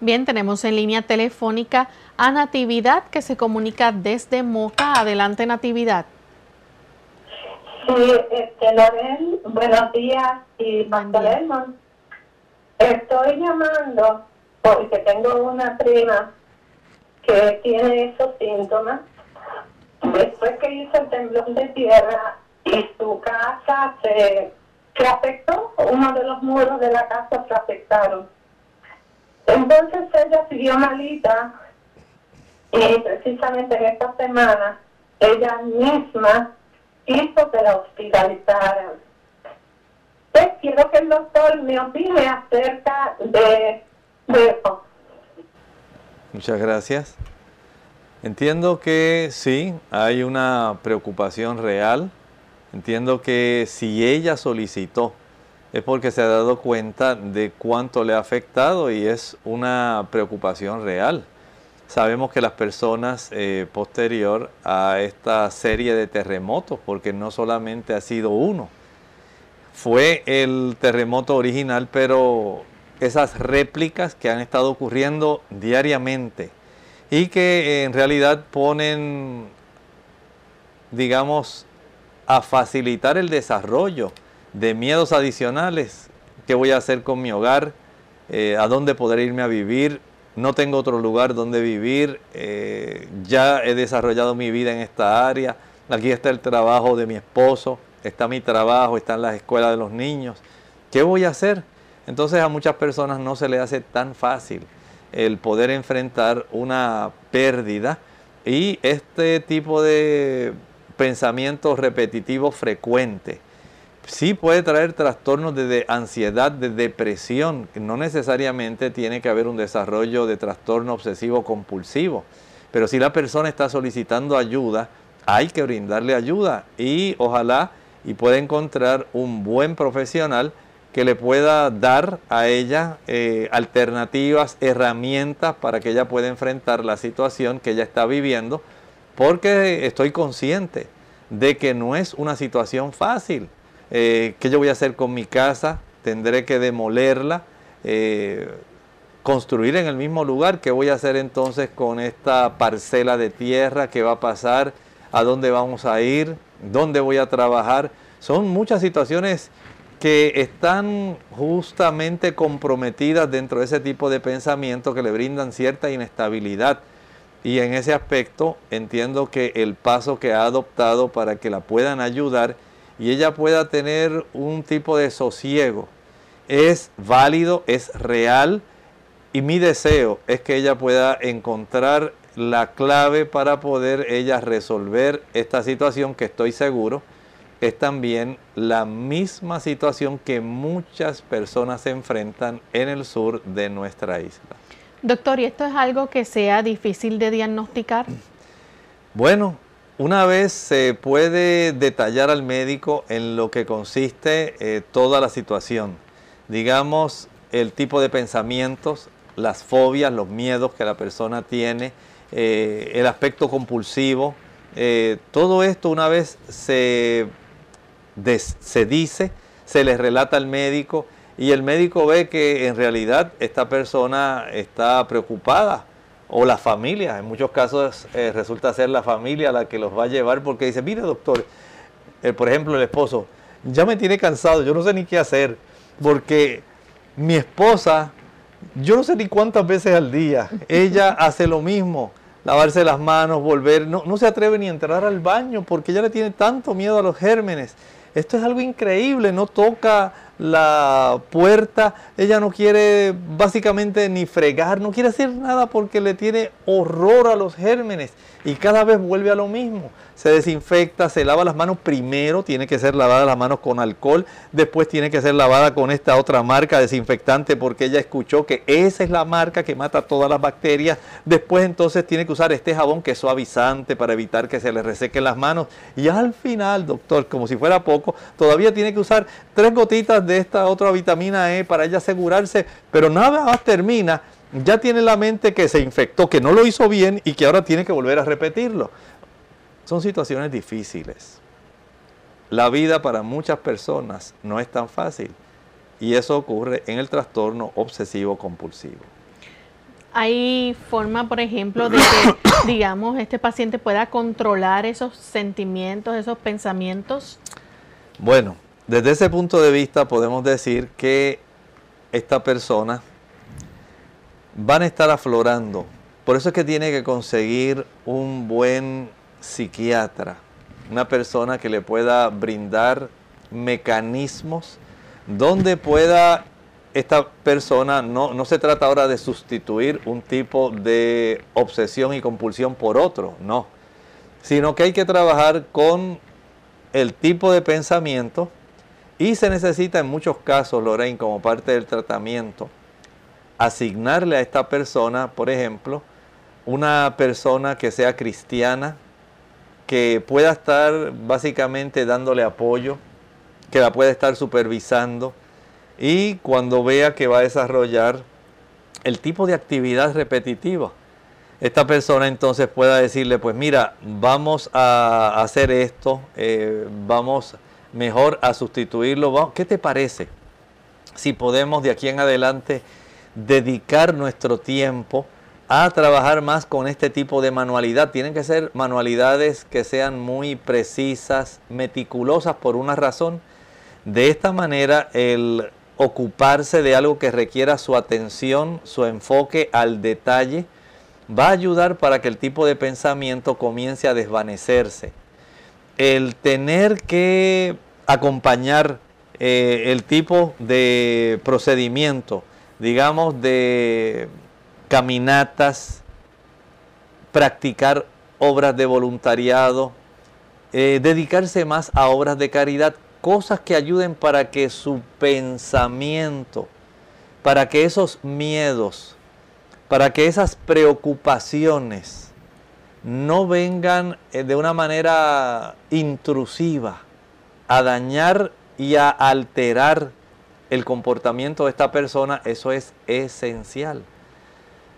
Bien, tenemos en línea telefónica a Natividad que se comunica desde Moca. Adelante, Natividad. Sí, este, Lorel, buenos días y Magdalena. Estoy llamando porque tengo una prima que tiene esos síntomas. Después que hizo el temblor de tierra y su casa se se afectó, uno de los muros de la casa se afectaron. Entonces ella siguió malita y precisamente en esta semana ella misma hizo que la hospitalizaran. Pues quiero que el doctor me opine acerca de, de eso. Muchas gracias. Entiendo que sí, hay una preocupación real Entiendo que si ella solicitó es porque se ha dado cuenta de cuánto le ha afectado y es una preocupación real. Sabemos que las personas eh, posterior a esta serie de terremotos, porque no solamente ha sido uno, fue el terremoto original, pero esas réplicas que han estado ocurriendo diariamente y que en realidad ponen, digamos, a facilitar el desarrollo de miedos adicionales. ¿Qué voy a hacer con mi hogar? Eh, ¿A dónde podré irme a vivir? No tengo otro lugar donde vivir. Eh, ya he desarrollado mi vida en esta área. Aquí está el trabajo de mi esposo. Está mi trabajo. Están las escuelas de los niños. ¿Qué voy a hacer? Entonces a muchas personas no se les hace tan fácil el poder enfrentar una pérdida y este tipo de pensamiento repetitivo frecuente. Sí puede traer trastornos de, ansiedad, de depresión, no necesariamente tiene que haber un desarrollo de trastorno obsesivo compulsivo, pero si la persona está solicitando ayuda, hay que brindarle ayuda y ojalá y pueda encontrar un buen profesional que le pueda dar a ella eh, alternativas, herramientas para que ella pueda enfrentar la situación que ella está viviendo porque estoy consciente de que no es una situación fácil. Eh, ¿Qué yo voy a hacer con mi casa? Tendré que demolerla. Eh, construir en el mismo lugar. ¿Qué voy a hacer entonces con esta parcela de tierra? ¿Qué va a pasar? ¿A dónde vamos a ir? ¿Dónde voy a trabajar? Son muchas situaciones que están justamente comprometidas dentro de ese tipo de pensamiento que le brindan cierta inestabilidad. Y en ese aspecto entiendo que el paso que ha adoptado para que la puedan ayudar y ella pueda tener un tipo de sosiego es válido, es real y mi deseo es que ella pueda encontrar la clave para poder ella resolver esta situación que estoy seguro es también la misma situación que muchas personas se enfrentan en el sur de nuestra isla. Doctor, ¿y esto es algo que sea difícil de diagnosticar? Bueno, una vez se puede detallar al médico en lo que consiste eh, toda la situación, digamos el tipo de pensamientos, las fobias, los miedos que la persona tiene, eh, el aspecto compulsivo, eh, todo esto una vez se, se dice, se le relata al médico y el médico ve que en realidad esta persona está preocupada o la familia, en muchos casos eh, resulta ser la familia la que los va a llevar porque dice, mire doctor, por ejemplo el esposo, ya me tiene cansado, yo no sé ni qué hacer, porque mi esposa yo no sé ni cuántas veces al día. Ella [laughs] hace lo mismo, lavarse las manos, volver, no, no se atreve ni a entrar al baño porque ella le tiene tanto miedo a los gérmenes. Esto es algo increíble, no toca la puerta, ella no quiere básicamente ni fregar, no quiere hacer nada porque le tiene horror a los gérmenes y cada vez vuelve a lo mismo. Se desinfecta, se lava las manos primero, tiene que ser lavada las manos con alcohol, después tiene que ser lavada con esta otra marca desinfectante porque ella escuchó que esa es la marca que mata todas las bacterias. Después entonces tiene que usar este jabón que es suavizante para evitar que se le resequen las manos. Y al final, doctor, como si fuera poco, todavía tiene que usar tres gotitas de esta otra vitamina E para ella asegurarse, pero nada más termina ya tiene la mente que se infectó, que no lo hizo bien y que ahora tiene que volver a repetirlo. Son situaciones difíciles. La vida para muchas personas no es tan fácil y eso ocurre en el trastorno obsesivo compulsivo. ¿Hay forma, por ejemplo, de que, [coughs] digamos, este paciente pueda controlar esos sentimientos, esos pensamientos? Bueno, desde ese punto de vista podemos decir que esta persona van a estar aflorando. Por eso es que tiene que conseguir un buen psiquiatra, una persona que le pueda brindar mecanismos donde pueda esta persona, no, no se trata ahora de sustituir un tipo de obsesión y compulsión por otro, no, sino que hay que trabajar con el tipo de pensamiento y se necesita en muchos casos, Lorraine, como parte del tratamiento, asignarle a esta persona, por ejemplo, una persona que sea cristiana, que pueda estar básicamente dándole apoyo, que la pueda estar supervisando y cuando vea que va a desarrollar el tipo de actividad repetitiva, esta persona entonces pueda decirle, pues mira, vamos a hacer esto, eh, vamos mejor a sustituirlo, ¿qué te parece? Si podemos de aquí en adelante dedicar nuestro tiempo a trabajar más con este tipo de manualidad. Tienen que ser manualidades que sean muy precisas, meticulosas por una razón. De esta manera, el ocuparse de algo que requiera su atención, su enfoque al detalle, va a ayudar para que el tipo de pensamiento comience a desvanecerse. El tener que acompañar eh, el tipo de procedimiento, digamos, de caminatas, practicar obras de voluntariado, eh, dedicarse más a obras de caridad, cosas que ayuden para que su pensamiento, para que esos miedos, para que esas preocupaciones no vengan eh, de una manera intrusiva a dañar y a alterar el comportamiento de esta persona, eso es esencial.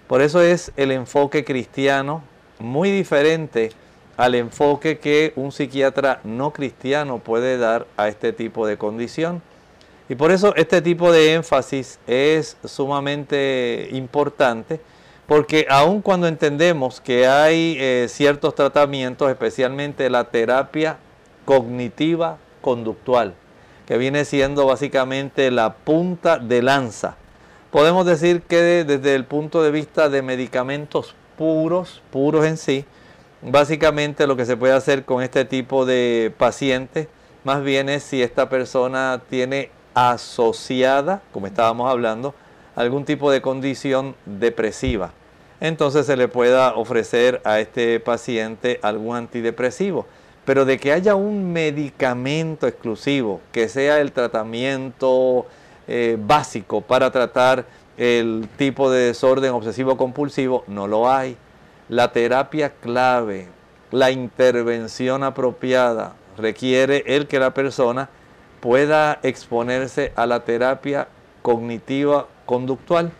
Por eso es el enfoque cristiano muy diferente al enfoque que un psiquiatra no cristiano puede dar a este tipo de condición. Y por eso este tipo de énfasis es sumamente importante, porque aun cuando entendemos que hay eh, ciertos tratamientos, especialmente la terapia cognitiva conductual, que viene siendo básicamente la punta de lanza, podemos decir que desde el punto de vista de medicamentos puros, puros en sí, básicamente lo que se puede hacer con este tipo de pacientes, más bien es si esta persona tiene asociada, como estábamos hablando, algún tipo de condición depresiva. Entonces se le pueda ofrecer a este paciente algún antidepresivo. Pero de que haya un medicamento exclusivo, que sea el tratamiento eh, básico para tratar el tipo de desorden obsesivo compulsivo, no lo hay. La terapia clave, la intervención apropiada, requiere el que la persona pueda exponerse a la terapia cognitiva conductual.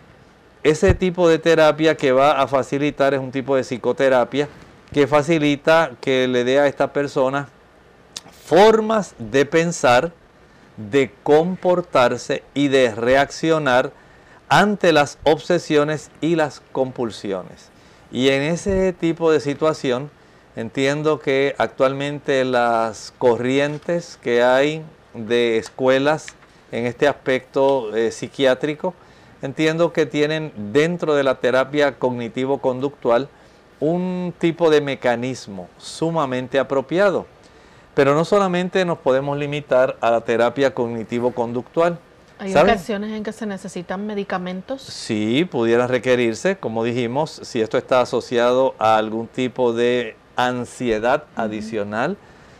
Ese tipo de terapia que va a facilitar es un tipo de psicoterapia que facilita que le dé a esta persona formas de pensar, de comportarse y de reaccionar ante las obsesiones y las compulsiones. Y en ese tipo de situación entiendo que actualmente las corrientes que hay de escuelas en este aspecto eh, psiquiátrico, entiendo que tienen dentro de la terapia cognitivo-conductual un tipo de mecanismo sumamente apropiado. Pero no solamente nos podemos limitar a la terapia cognitivo-conductual. ¿Hay ocasiones en que se necesitan medicamentos? Sí, pudiera requerirse, como dijimos, si esto está asociado a algún tipo de ansiedad adicional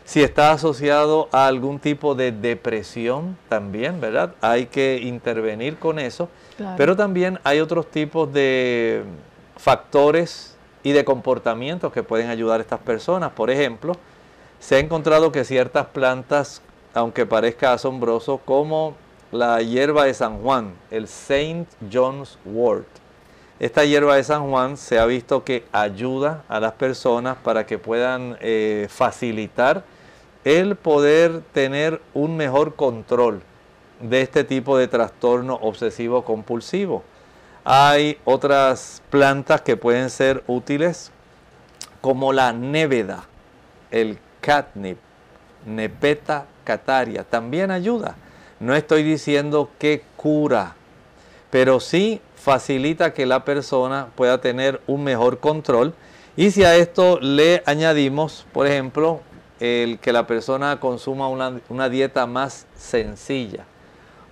si está asociado a algún tipo de depresión también, ¿verdad? Hay que intervenir con eso. Pero también hay otros tipos de factores y de comportamientos que pueden ayudar a estas personas. Por ejemplo, se ha encontrado que ciertas plantas, aunque parezca asombroso, como la hierba de San Juan, el Saint John's wort, esta hierba de San Juan se ha visto que ayuda a las personas para que puedan eh, facilitar el poder tener un mejor control de este tipo de trastorno obsesivo compulsivo. Hay otras plantas que pueden ser útiles como la néveda, el catnip, nepeta cataria, también ayuda. No estoy diciendo que cura, pero sí facilita que la persona pueda tener un mejor control. Y si a esto le añadimos, por ejemplo, el que la persona consuma una, dieta más sencilla,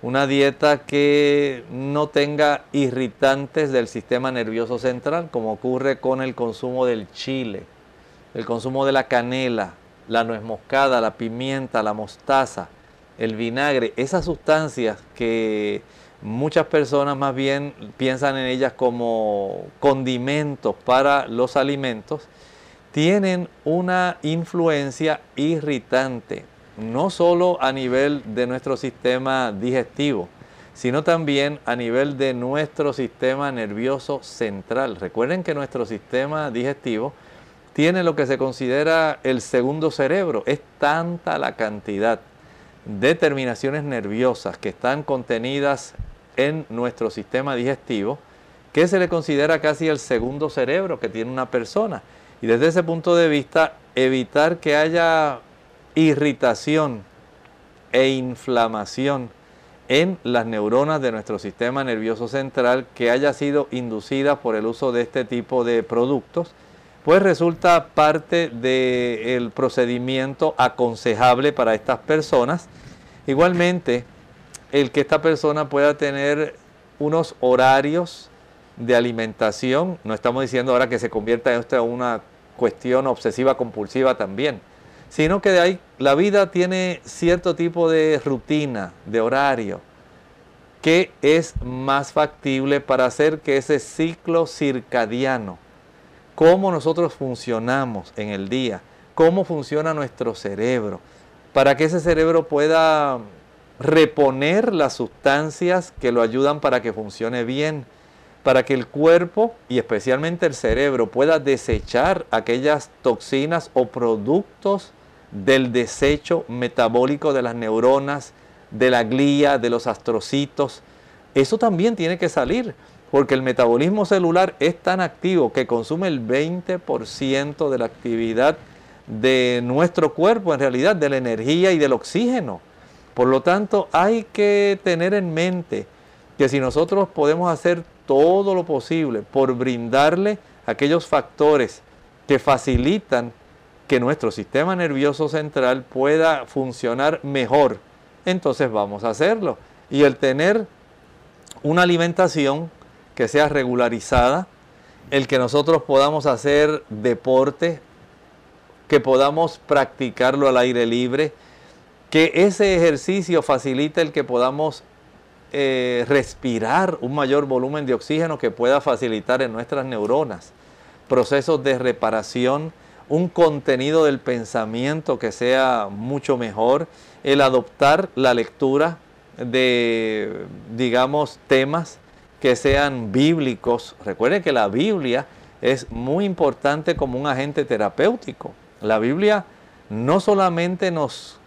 una dieta que no tenga irritantes del sistema nervioso central, como ocurre con el consumo del chile, el consumo de la canela, la nuez moscada, la pimienta, la mostaza, el vinagre, esas sustancias que muchas personas más bien piensan en ellas como condimentos para los alimentos, tienen una influencia irritante, no solo a nivel de nuestro sistema digestivo, sino también a nivel de nuestro sistema nervioso central. Recuerden que nuestro sistema digestivo tiene lo que se considera el segundo cerebro. Es tanta la cantidad de terminaciones nerviosas que están contenidas en nuestro sistema digestivo que se le considera casi el segundo cerebro que tiene una persona. Y desde ese punto de vista, evitar que haya irritación e inflamación en las neuronas de nuestro sistema nervioso central que haya sido inducida por el uso de este tipo de productos, pues resulta parte del procedimiento aconsejable para estas personas. Igualmente, el que esta persona pueda tener unos horarios de alimentación, no estamos diciendo ahora que se convierta en esto una cuestión obsesiva compulsiva también, sino que de ahí la vida tiene cierto tipo de rutina, de horario, que es más factible para hacer que ese ciclo circadiano, cómo nosotros funcionamos en el día, cómo funciona nuestro cerebro, para que ese cerebro pueda reponer las sustancias que lo ayudan para que funcione bien para que el cuerpo y especialmente el cerebro pueda desechar aquellas toxinas o productos del desecho metabólico de las neuronas, de la glía, de los astrocitos. Eso también tiene que salir, porque el metabolismo celular es tan activo que consume el 20% de la actividad de nuestro cuerpo, en realidad, de la energía y del oxígeno. Por lo tanto, hay que tener en mente que si nosotros podemos hacer todo lo posible por brindarle aquellos factores que facilitan que nuestro sistema nervioso central pueda funcionar mejor, entonces vamos a hacerlo. Y el tener una alimentación que sea regularizada, el que nosotros podamos hacer deporte, que podamos practicarlo al aire libre, que ese ejercicio facilite el que podamos eh, respirar un mayor volumen de oxígeno que pueda facilitar en nuestras neuronas procesos de reparación, un contenido del pensamiento que sea mucho mejor, el adoptar la lectura de, digamos, temas que sean bíblicos. Recuerden que la Biblia es muy importante como un agente terapéutico. La Biblia no solamente nos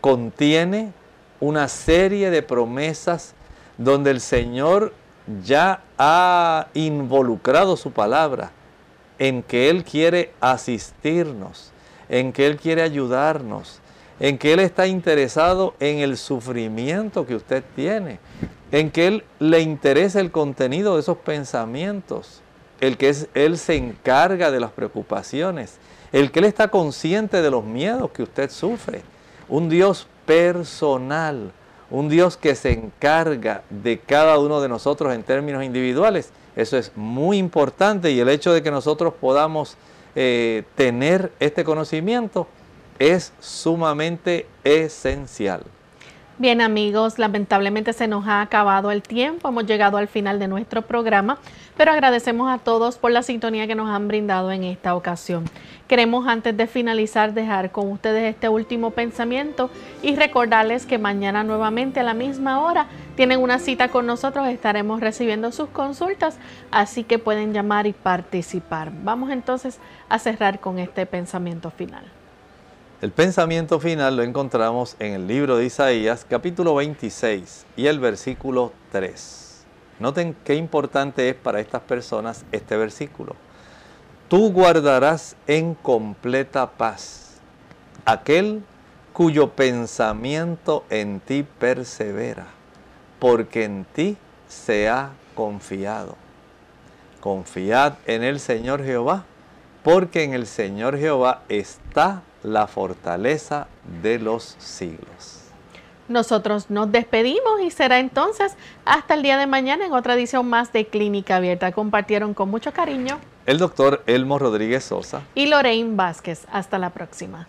contiene una serie de promesas donde el Señor ya ha involucrado su palabra en que Él quiere asistirnos, en que Él quiere ayudarnos, en que Él está interesado en el sufrimiento que usted tiene, en que Él le interesa el contenido de esos pensamientos, el que Él se encarga de las preocupaciones, el que Él está consciente de los miedos que usted sufre. Un Dios personal, un Dios que se encarga de cada uno de nosotros en términos individuales. Eso es muy importante y el hecho de que nosotros podamos eh, tener este conocimiento es sumamente esencial. Bien amigos, lamentablemente se nos ha acabado el tiempo, hemos llegado al final de nuestro programa, pero agradecemos a todos por la sintonía que nos han brindado en esta ocasión. Queremos antes de finalizar dejar con ustedes este último pensamiento y recordarles que mañana nuevamente a la misma hora tienen una cita con nosotros, estaremos recibiendo sus consultas, así que pueden llamar y participar. Vamos entonces a cerrar con este pensamiento final. El pensamiento final lo encontramos en el libro de Isaías, capítulo 26 y el versículo 3. Noten qué importante es para estas personas este versículo. Tú guardarás en completa paz aquel cuyo pensamiento en ti persevera, porque en ti se ha confiado. Confiad en el Señor Jehová, porque en el Señor Jehová está la fortaleza de los siglos. Nosotros nos despedimos y será entonces hasta el día de mañana en otra edición más de Clínica Abierta. Compartieron con mucho cariño el doctor Elmo Rodríguez Sosa y Lorraine Vázquez. Hasta la próxima.